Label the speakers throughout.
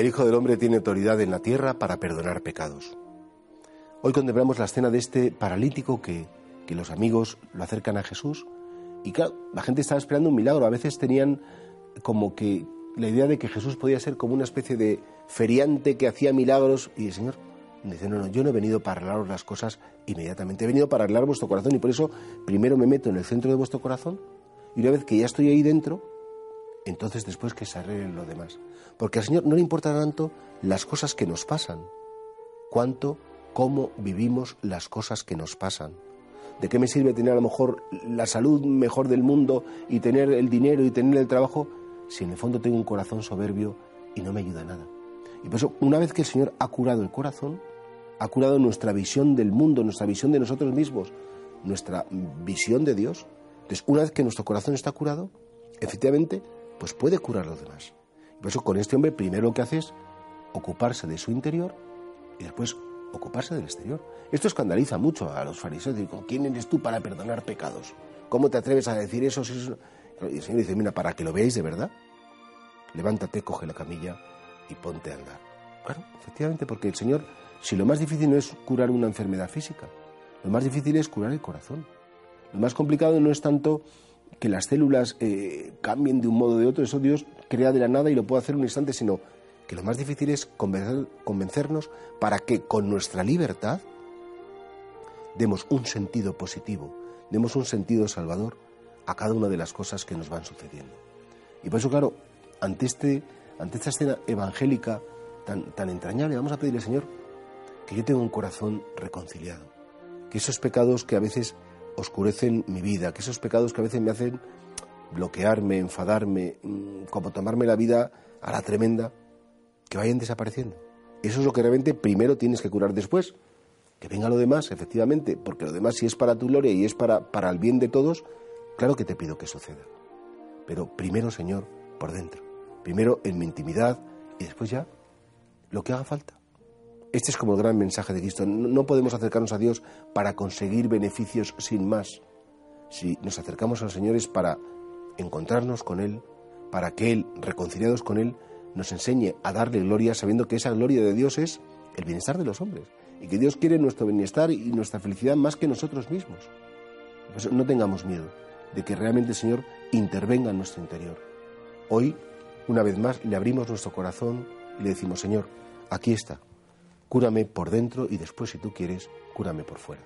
Speaker 1: El Hijo del Hombre tiene autoridad en la tierra para perdonar pecados. Hoy contemplamos la escena de este paralítico que, que los amigos lo acercan a Jesús y claro, la gente estaba esperando un milagro. A veces tenían como que la idea de que Jesús podía ser como una especie de feriante que hacía milagros y el Señor dice, no, no, yo no he venido para arreglaros las cosas inmediatamente, he venido para arreglar vuestro corazón y por eso primero me meto en el centro de vuestro corazón y una vez que ya estoy ahí dentro, entonces después que se arreglen lo demás. Porque al Señor no le importa tanto las cosas que nos pasan, cuanto cómo vivimos las cosas que nos pasan. ¿De qué me sirve tener a lo mejor la salud mejor del mundo y tener el dinero y tener el trabajo si en el fondo tengo un corazón soberbio y no me ayuda nada? Y por eso, una vez que el Señor ha curado el corazón, ha curado nuestra visión del mundo, nuestra visión de nosotros mismos, nuestra visión de Dios, entonces una vez que nuestro corazón está curado, efectivamente pues puede curar a los demás. Por eso con este hombre primero lo que hace es ocuparse de su interior y después ocuparse del exterior. Esto escandaliza mucho a los fariseos. Digo, ¿quién eres tú para perdonar pecados? ¿Cómo te atreves a decir eso? Y el Señor dice, mira, para que lo veáis de verdad, levántate, coge la camilla y ponte a andar. Claro, efectivamente, porque el Señor, si lo más difícil no es curar una enfermedad física, lo más difícil es curar el corazón. Lo más complicado no es tanto que las células eh, cambien de un modo o de otro, eso Dios crea de la nada y lo puede hacer un instante, sino que lo más difícil es convencernos para que con nuestra libertad demos un sentido positivo, demos un sentido salvador a cada una de las cosas que nos van sucediendo. Y por eso, claro, ante, este, ante esta escena evangélica tan, tan entrañable, vamos a pedirle, Señor, que yo tenga un corazón reconciliado, que esos pecados que a veces oscurecen mi vida, que esos pecados que a veces me hacen bloquearme, enfadarme, mm, como tomarme la vida a la tremenda, que vayan desapareciendo. Eso es lo que realmente primero tienes que curar después. Que venga lo demás, efectivamente, porque lo demás si es para tu gloria y es para, para el bien de todos, claro que te pido que suceda. Pero primero, Señor, por dentro. Primero en mi intimidad y después ya lo que haga falta. Este es como el gran mensaje de Cristo. No podemos acercarnos a Dios para conseguir beneficios sin más. Si nos acercamos al Señor es para encontrarnos con Él, para que Él, reconciliados con Él, nos enseñe a darle gloria sabiendo que esa gloria de Dios es el bienestar de los hombres y que Dios quiere nuestro bienestar y nuestra felicidad más que nosotros mismos. Pues no tengamos miedo de que realmente el Señor intervenga en nuestro interior. Hoy, una vez más, le abrimos nuestro corazón y le decimos, Señor, aquí está, Cúrame por dentro y después, si tú quieres, cúrame por fuera.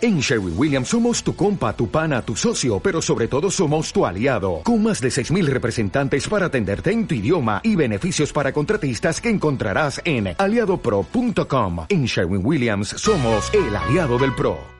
Speaker 2: En Sherwin Williams somos tu compa, tu pana, tu socio, pero sobre todo somos tu aliado, con más de 6.000 representantes para atenderte en tu idioma y beneficios para contratistas que encontrarás en aliadopro.com. En Sherwin Williams somos el aliado del PRO.